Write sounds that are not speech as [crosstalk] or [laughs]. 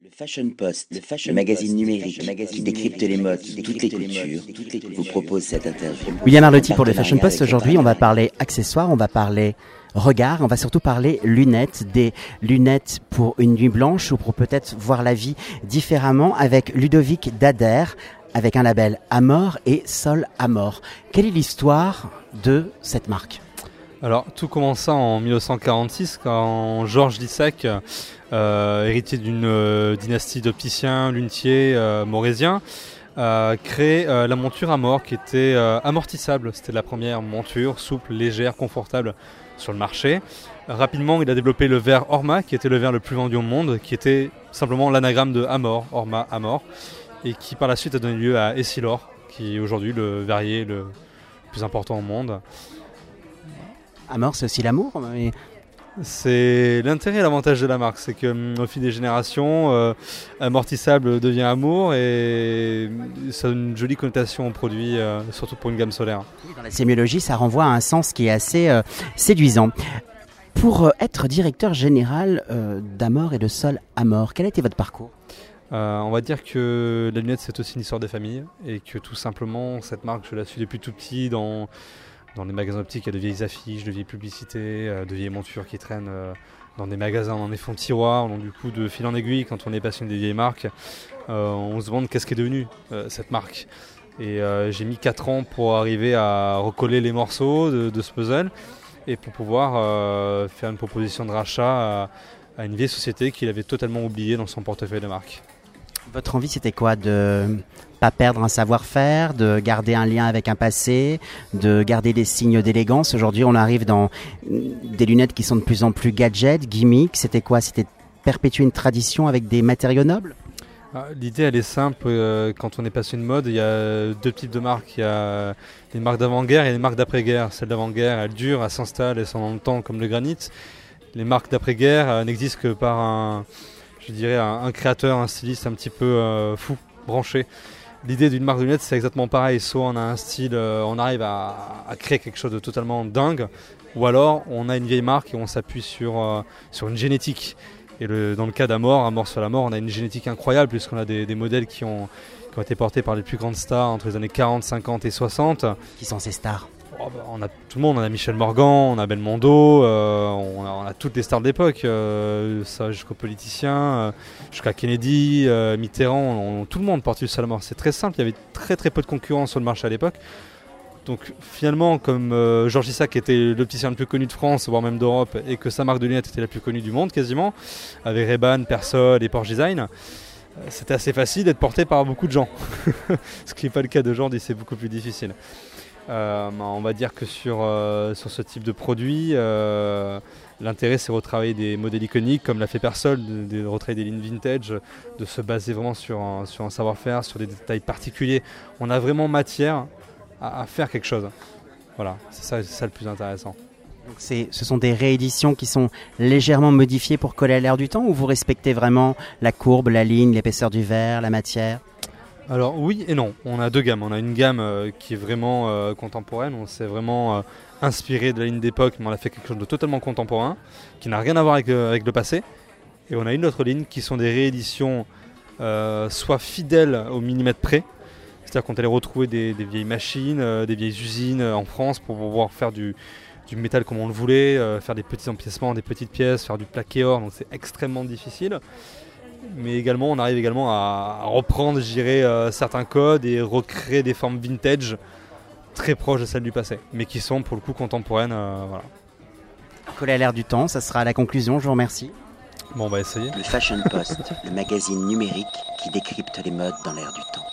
Le Fashion Post, le, fashion magazine numérique qui décrypte les modes, toutes les cultures, vous propose cette interview. William Arlotti pour le Fashion Post. Aujourd'hui, on va parler accessoires, on va parler regard, on va surtout parler lunettes, des lunettes pour une nuit blanche ou pour peut-être voir la vie différemment avec Ludovic Dader, avec un label Amor et Sol Amor. Quelle est l'histoire de cette marque? Alors, tout commença en 1946 quand Georges Lissac, héritier d'une euh, dynastie d'opticiens, lunetiers, euh, morésiens, a créé la monture Amor qui était amortissable. C'était la première monture souple, légère, confortable sur le marché. Rapidement, il a développé le verre Orma, qui était le verre le plus vendu au monde, qui était simplement l'anagramme de Amor, Orma, Amor, et qui par la suite a donné lieu à Essilor, qui est aujourd'hui le verrier le plus important au monde. Amor, c'est aussi l'amour C'est l'intérêt et l'avantage de la marque, c'est qu'au hum, fil des générations, euh, amortissable devient amour et ça a une jolie connotation au produit, euh, surtout pour une gamme solaire. Dans la sémiologie, ça renvoie à un sens qui est assez euh, séduisant. Pour être directeur général d'Amor et de Sol Amor, quel a été votre parcours? On va dire que la lunette c'est aussi une histoire de famille et que tout simplement cette marque je la suis depuis tout petit dans dans les magasins optiques, il y a de vieilles affiches, de vieilles publicités, euh, de vieilles montures qui traînent euh, dans des magasins, dans des fonds de tiroirs. Donc, du coup, de fil en aiguille, quand on est passionné des vieilles marques, euh, on se demande qu'est-ce qui est devenu cette marque. Et j'ai mis 4 ans pour arriver à recoller les morceaux de, ce puzzle et pour pouvoir faire une proposition de rachat à, à une vieille société qu'il avait totalement oubliée dans son portefeuille de marque. Votre envie, c'était quoi De pas perdre un savoir-faire, de garder un lien avec un passé, de garder des signes d'élégance? Aujourd'hui, on arrive dans des lunettes qui sont de plus en plus gadgets, gimmicks. C'était quoi? C'était perpétuer une tradition avec des matériaux nobles? Ah, L'idée, elle est simple. Euh, quand on est passé de mode, il y a deux types de marques. Il y a les marques d'avant-guerre et les marques d'après-guerre. Celles d'avant-guerre, elles durent, elles s'installent, elles sont dans le temps comme le granit. Les marques d'après-guerre n'existent que par un, je dirais, un, créateur, un styliste un petit peu euh, fou, branché. L'idée d'une marque de lunettes, c'est exactement pareil. Soit on a un style, euh, on arrive à, créer quelque chose de totalement dingue, ou alors on a une vieille marque et on s'appuie sur, euh, une génétique. Et dans le cas d'Amor, Amor sur la mort, on a une génétique incroyable puisqu'on a des, modèles qui ont, qui ont été portés par les plus grandes stars entre les années 40, 50 et 60. Qui sont ces stars? Oh, bah, on a tout le monde, on a Michel Morgan, on a Belmondo, euh, on, a, toutes les stars de l'époque, euh, ça jusqu'aux politiciens, euh, jusqu'à Kennedy, Mitterrand, tout le monde porte du Salomon. C'est très simple, il y avait très très peu de concurrence sur le marché à l'époque. Donc finalement, comme Georges Isaac était l'opticien le plus connu de France, voire même d'Europe, et que sa marque de lunettes était la plus connue du monde quasiment, avec Ray-Ban, Persol et Porsche Design, c'était assez facile d'être porté par beaucoup de gens. [laughs] Ce qui n'est pas le cas d'aujourd'hui, c'est beaucoup plus difficile. Euh, on va dire que sur, euh, sur ce type de produit, euh, l'intérêt c'est de retravailler des modèles iconiques comme l'a fait Persol, de, retravailler des lignes vintage, de se baser vraiment sur un, sur un savoir-faire, sur des détails particuliers. On a vraiment matière à, faire quelque chose. Voilà, c'est ça, le plus intéressant. Donc ce sont des rééditions qui sont légèrement modifiées pour coller à l'air du temps ou vous respectez vraiment la courbe, la ligne, l'épaisseur du verre, la matière? Alors oui et non, on a deux gammes. On a une gamme euh, qui est vraiment euh, contemporaine, on s'est vraiment euh, inspiré de la ligne d'époque, mais on a fait quelque chose de totalement contemporain, qui n'a rien à voir avec, le passé. Et on a une autre ligne qui sont des rééditions soit fidèles au millimètre près, c'est-à-dire qu'on allait retrouver des, vieilles machines, des vieilles usines en France pour pouvoir faire du, du métal comme on le voulait, faire des petits empiècements, des petites pièces, faire du plaqué or, donc c'est extrêmement difficile mais également on arrive également à, reprendre, je euh, certains codes et recréer des formes vintage très proches de celles du passé, mais qui sont pour le coup contemporaines. Euh, voilà. Coller à l'air du temps, ça sera la conclusion. Je vous remercie. Bon, on va essayer. Le Fashion Post, le magazine numérique qui décrypte les modes dans l'air du temps.